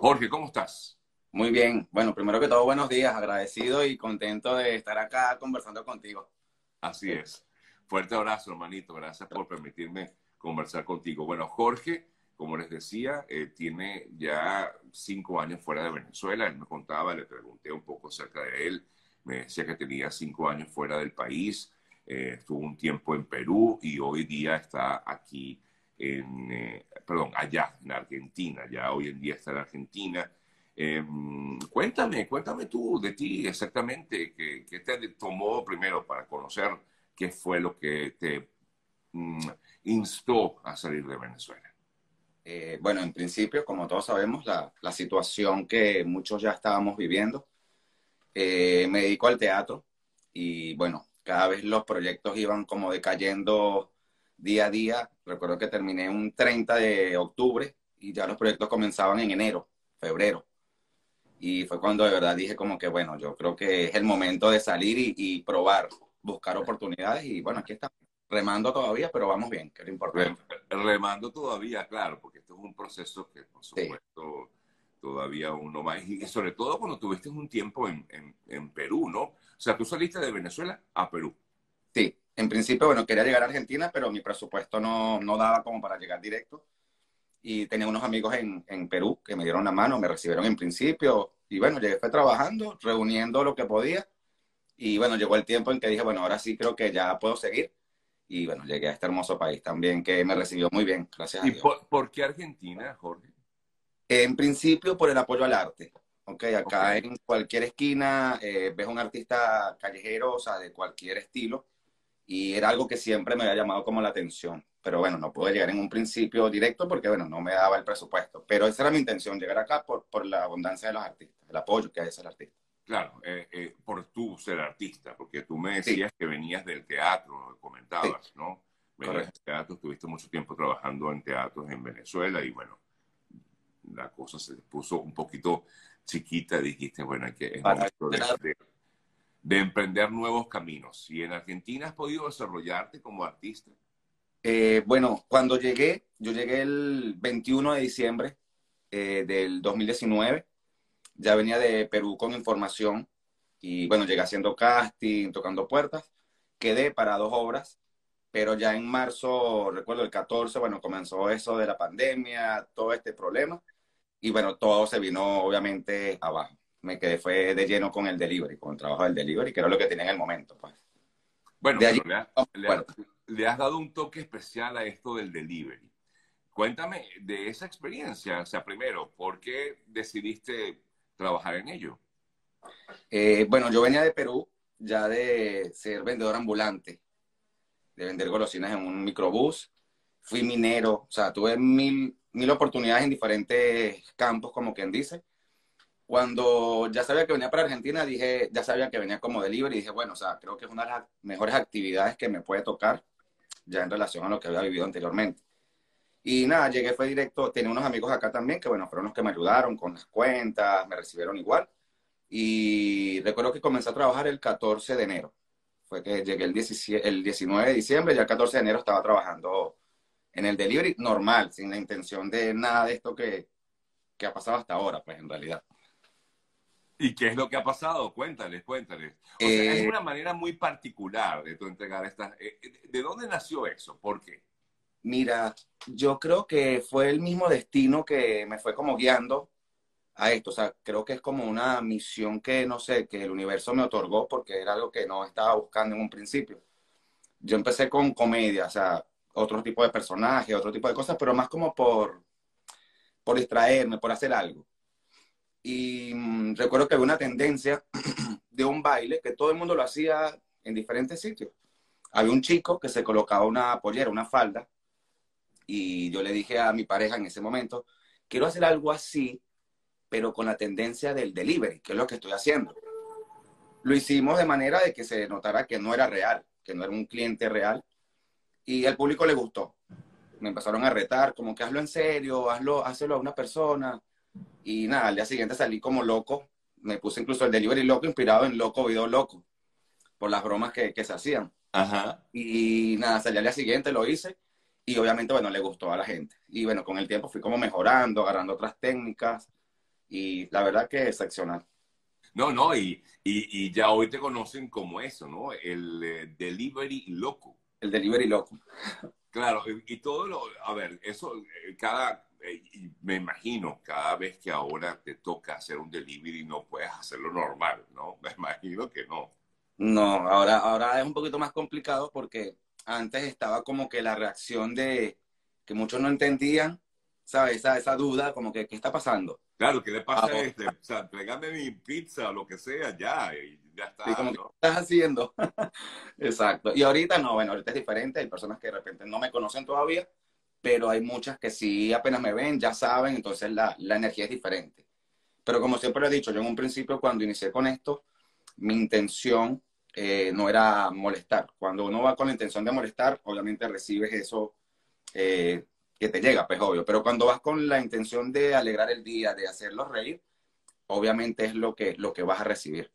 Jorge, ¿cómo estás? Muy bien. Bueno, primero que todo, buenos días. Agradecido y contento de estar acá conversando contigo. Así es. Fuerte abrazo, hermanito. Gracias por permitirme conversar contigo. Bueno, Jorge, como les decía, eh, tiene ya cinco años fuera de Venezuela. Él me contaba, le pregunté un poco acerca de él. Me decía que tenía cinco años fuera del país. Eh, estuvo un tiempo en Perú y hoy día está aquí en, eh, perdón, allá en Argentina. Ya hoy en día está en Argentina. Em, cuéntame, cuéntame tú de ti exactamente, ¿qué, qué te tomó primero para conocer qué fue lo que te mm, instó a salir de Venezuela? Eh, bueno, en principio, como todos sabemos, la, la, situación que muchos ya estábamos viviendo, eh, me dedico al teatro y bueno, cada vez los proyectos iban como decayendo día a día. Recuerdo que terminé un 30 de octubre y ya los proyectos comenzaban en enero, febrero. Y fue cuando de verdad dije como que, bueno, yo creo que es el momento de salir y, y probar, buscar oportunidades. Y bueno, aquí estamos, remando todavía, pero vamos bien, que es lo importante. Remando todavía, claro, porque esto es un proceso que, por supuesto, sí. todavía uno más. Y sobre todo cuando tuviste un tiempo en, en, en Perú, ¿no? O sea, tú saliste de Venezuela a Perú. Sí, en principio, bueno, quería llegar a Argentina, pero mi presupuesto no, no daba como para llegar directo y tenía unos amigos en, en, Perú que me dieron la mano, me recibieron en principio y bueno, llegué fue trabajando, reuniendo lo que podía y bueno, llegó el tiempo en que dije, bueno, ahora sí creo que ya puedo seguir y bueno, llegué a este hermoso país también que me recibió muy bien, gracias ¿Y a Dios. Por, por, qué Argentina, Jorge? En principio por el apoyo al arte. Ok, acá okay. en cualquier esquina eh, ves un artista callejero, o sea, de cualquier estilo, y era algo que siempre me había llamado como la atención pero bueno, no pude llegar en un principio directo porque, bueno, no me daba el presupuesto. Pero esa era mi intención, llegar acá por, por la abundancia de los artistas, el apoyo que hay hacia el artista. Claro, eh, eh, por tú ser artista, porque tú me decías sí. que venías del teatro, comentabas, sí. ¿no? Venías Correcto. del teatro, estuviste mucho tiempo trabajando en teatros en Venezuela y, bueno, la cosa se puso un poquito chiquita, dijiste, bueno, que... Es momento de, de, de emprender nuevos caminos. ¿Y en Argentina has podido desarrollarte como artista? Eh, bueno, cuando llegué, yo llegué el 21 de diciembre eh, del 2019, ya venía de Perú con información y bueno, llegué haciendo casting, tocando puertas, quedé para dos obras, pero ya en marzo, recuerdo el 14, bueno, comenzó eso de la pandemia, todo este problema y bueno, todo se vino obviamente abajo. Me quedé fue de lleno con el delivery, con el trabajo del delivery, que era lo que tenía en el momento, pues. Bueno, de allí, le, ha, le, ha, le, has dado un toque especial a esto del delivery. Cuéntame de esa experiencia. O sea, primero, ¿por qué decidiste trabajar en ello? Eh, bueno, yo venía de Perú, ya de ser vendedor ambulante, de vender golosinas en un microbús. Fui minero, o sea, tuve mil, mil oportunidades en diferentes campos, como quien dice cuando ya sabía que venía para Argentina, dije, ya sabía que venía como delivery, y dije, bueno, o sea, creo que es una de las mejores actividades que me puede tocar, ya en relación a lo que había vivido anteriormente. Y nada, llegué, fue directo, tenía unos amigos acá también, que bueno, fueron los que me ayudaron con las cuentas, me recibieron igual. Y recuerdo que comencé a trabajar el 14 de enero. Fue que llegué el, 17, el 19 de diciembre, ya el 14 de enero estaba trabajando en el delivery normal, sin la intención de nada de esto que, que ha pasado hasta ahora, pues en realidad. ¿Y qué es lo que ha pasado? Cuéntales, cuéntales. O sea, eh, es una manera muy particular de tu entregar estas... Eh, ¿De dónde nació eso? ¿Por qué? Mira, yo creo que fue el mismo destino que me fue como guiando a esto. O sea, creo que es como una misión que, no sé, que el universo me otorgó porque era algo que no estaba buscando en un principio. Yo empecé con comedia, o sea, otro tipo de personajes, otro tipo de cosas, pero más como por, por distraerme, por hacer algo y mmm, recuerdo que había una tendencia de un baile que todo el mundo lo hacía en diferentes sitios. Había un chico que se colocaba una pollera, una falda, y yo le dije a mi pareja en ese momento, quiero hacer algo así, pero con la tendencia del delivery, que es lo que estoy haciendo. Lo hicimos de manera de que se notara que no era real, que no era un cliente real, y al público le gustó. Me empezaron a retar, como que hazlo en serio, hazlo, hazlo a una persona y nada, al día siguiente salí como loco. Me puse incluso el delivery loco, inspirado en Loco Video Loco, por las bromas que, que se hacían. Ajá. Y nada, salí al día siguiente, lo hice. Y obviamente, bueno, le gustó a la gente. Y bueno, con el tiempo fui como mejorando, agarrando otras técnicas. y la verdad que excepcional. No, no, y, y, ya hoy te conocen como eso, ¿no? El eh, delivery loco. El delivery loco. Claro, y, todo lo, a ver, eso, eh, cada, eh, me imagino, cada vez que ahora te toca hacer un delivery no puedes hacerlo normal, ¿no? Me imagino que no. No, ahora, ahora es un poquito más complicado porque antes estaba como que la reacción de que muchos no entendían, ¿sabes? Esa, esa duda, como que, ¿qué está pasando? Claro, ¿qué le pasa a este? O sea, tráigame mi pizza o lo que sea, ya, y ya está. ¿qué estás haciendo? Exacto. Y ahorita no, bueno, ahorita es diferente. Hay personas que de repente no me conocen todavía, pero hay muchas que sí apenas me ven, ya saben, entonces la, la energía es diferente. Pero como siempre lo he dicho, yo en un principio cuando inicié con esto, mi intención eh, no era molestar. Cuando uno va con la intención de molestar, obviamente recibes eso eh, que te llega, pues obvio. Pero cuando vas con la intención de alegrar el día, de hacerlos reír, obviamente es lo que, lo que vas a recibir.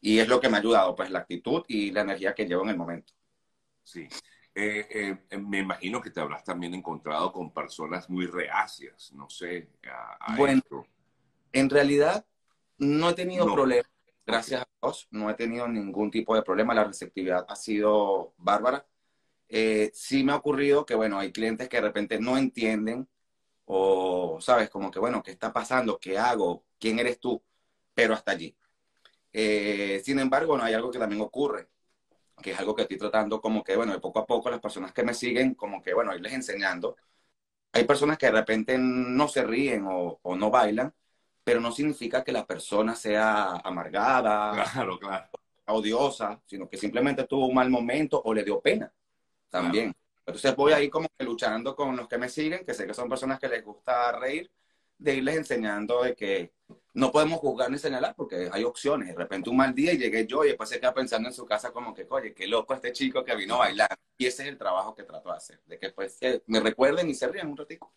Y es lo que me ha ayudado, pues la actitud y la energía que llevo en el momento. Sí. Eh, eh, me imagino que te habrás también encontrado con personas muy reacias, no sé, bueno, En realidad, no he tenido problemas, gracias a Dios, no he tenido ningún tipo de problema, la receptividad ha sido bárbara. Eh, sí me ha ocurrido que, bueno, hay clientes que de repente no entienden o, sabes, como que, bueno, ¿qué está pasando? ¿Qué hago? ¿Quién eres tú? Pero hasta allí. Eh, sin embargo, no hay algo que también ocurre, que es algo que estoy tratando como que, bueno, de poco a poco las personas que me siguen, como que, bueno, irles enseñando. Hay personas que de repente no se ríen o, o no bailan, pero no significa que la persona sea amargada, claro, claro. odiosa, sino que simplemente tuvo un mal momento o le dio pena también. Entonces voy ahí como que luchando con los que me siguen, que sé que son personas que les gusta reír, de irles enseñando de que no podemos juzgar ni señalar porque hay opciones. De repente un mal día y llegué yo y después se queda pensando en su casa como que, oye, qué loco este chico que vino a bailar. Y ese es el trabajo que trato de hacer, de que pues me recuerden y se rían un ratito.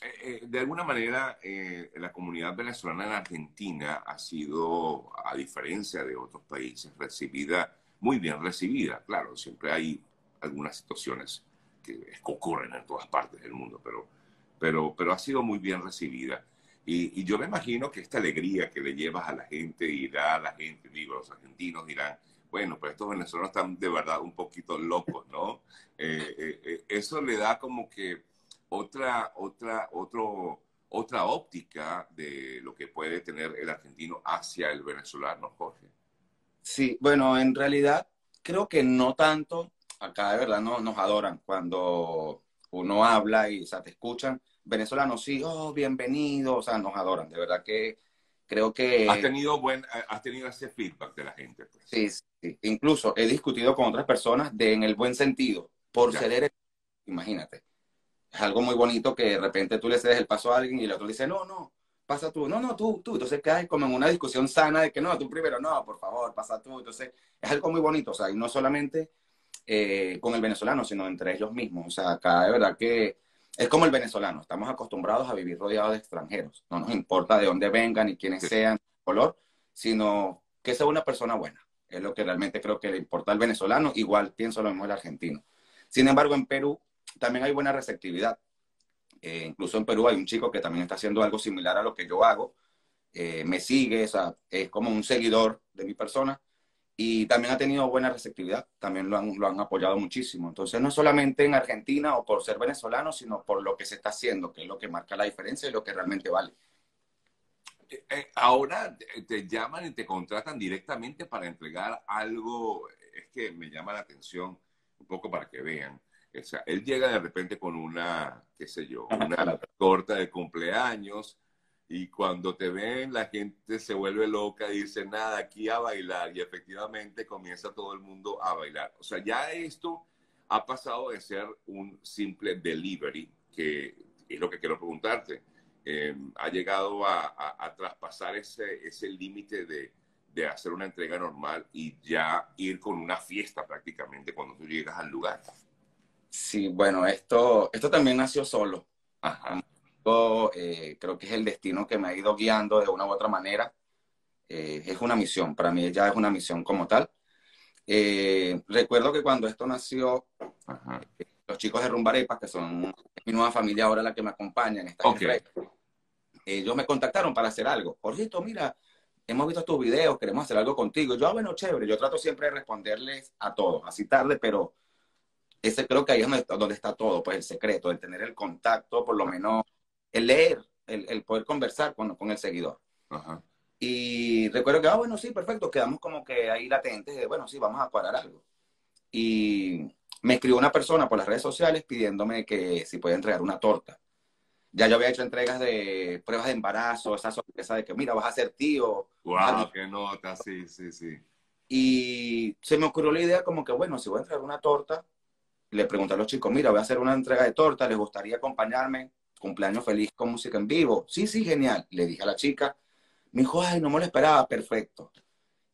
Eh, eh, de alguna manera, eh, la comunidad venezolana en Argentina ha sido, a diferencia de otros países, recibida, muy bien recibida. Claro, siempre hay algunas situaciones que ocurren en todas partes del mundo, pero, pero, pero ha sido muy bien recibida. Y, yo me imagino que esta alegría que le llevas a la gente irá a la gente, digo, los argentinos dirán, bueno, pues estos venezolanos están de verdad un poquito locos, ¿no? Eh, eh, eh, eso le da como que otra, otra, otro, otra óptica de lo que puede tener el argentino hacia el venezolano, Jorge. Sí, bueno, en realidad creo que no tanto, acá de verdad no, nos adoran cuando uno habla y o sea, te escuchan. Venezolanos sí, oh, bienvenido, o sea, nos adoran. De verdad que creo que... Has tenido, buen, has tenido ese feedback de la gente. Pues. Sí, sí, incluso he discutido con otras personas de en el buen sentido, por ser imagínate. Es algo muy bonito que de repente tú le cedes el paso a alguien y el otro dice, no, no, pasa tú, no, no, tú, tú. Entonces quedas como en una discusión sana de que no, tú primero, no, por favor, pasa tú. Entonces es algo muy bonito, o sea, y no solamente eh, con el venezolano, sino entre ellos mismos. O sea, acá de verdad que es como el venezolano, estamos acostumbrados a vivir rodeados de extranjeros. No nos importa de dónde vengan y quiénes sean, color, sino que sea una persona buena. Es lo que realmente creo que le importa al venezolano. Igual pienso lo mismo el argentino. Sin embargo, en Perú también hay buena receptividad. Eh, incluso en Perú hay un chico que también está haciendo algo similar a lo que yo hago. Eh, me sigue, o sea, es como un seguidor de mi persona y también ha tenido buena receptividad, también lo han, lo han apoyado muchísimo. Entonces, no solamente en Argentina o por ser venezolano, sino por lo que se está haciendo, que es lo que marca la diferencia y lo que realmente vale. Eh, eh, ahora te llaman y te contratan directamente para entregar algo, es que me llama la atención un poco para que vean. O sea, él llega de repente con una, qué sé yo, una torta de cumpleaños y cuando te ven la gente se vuelve loca y dice, nada, aquí a bailar y efectivamente comienza todo el mundo a bailar. O sea, ya esto ha pasado de ser un simple delivery, que es lo que quiero preguntarte. Em, ha llegado a, traspasar ese, ese límite de, de hacer una entrega normal y ya ir con una fiesta prácticamente cuando tú llegas al lugar. Sí, bueno, esto, esto también nació solo. Ajá. Eh, creo que es el destino que me ha ido guiando de una u otra manera. Eh, es una misión, para mí ya es una misión como tal. Eh, recuerdo que cuando esto nació, los chicos de Rumbarepas, que son mi nueva familia ahora la que me acompaña en esta ellos me contactaron para hacer algo. Jorgito, mira, hemos visto tus videos, queremos hacer algo contigo. Yo, ah, bueno, chévere. Yo trato siempre de responderles a todos, así tarde, pero ese creo que ahí es donde, donde está todo, pues el secreto, el tener el contacto, por lo menos, el leer, el, el poder conversar con, con el seguidor. Ajá. Y recuerdo que, ah, bueno, sí, perfecto, quedamos como que ahí latentes de, bueno, sí, vamos a cuadrar algo. Y me escribió una persona por las redes sociales pidiéndome que si podía entregar una torta. Ya yo había hecho entregas de pruebas de embarazo, esa sorpresa de que, mira, vas a ser tío. ¡Wow! ¡Qué nota! Sí, sí, sí. Y se me ocurrió la idea como que, bueno, si voy a entregar una torta, le pregunté a los chicos, mira, voy a hacer una entrega de torta, ¿les gustaría acompañarme? Cumpleaños feliz con música en vivo. Sí, sí, genial. Le dije a la chica, me dijo, ay, no me lo esperaba, perfecto.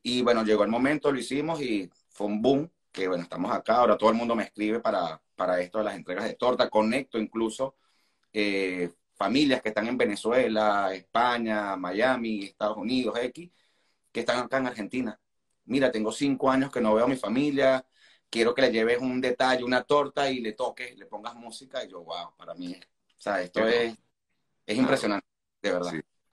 Y bueno, llegó el momento, lo hicimos y fue un boom, que bueno, estamos acá, ahora todo el mundo me escribe para, para esto de las entregas de torta, conecto incluso eh, familias que están en Venezuela, España, Miami, Estados Unidos, X, que están acá en Argentina. Mira, tengo cinco años que no veo a mi familia, quiero que le lleves un detalle, una torta y le toques, le pongas música y yo, wow, para mí, o sea, esto es, es impresionante, de verdad.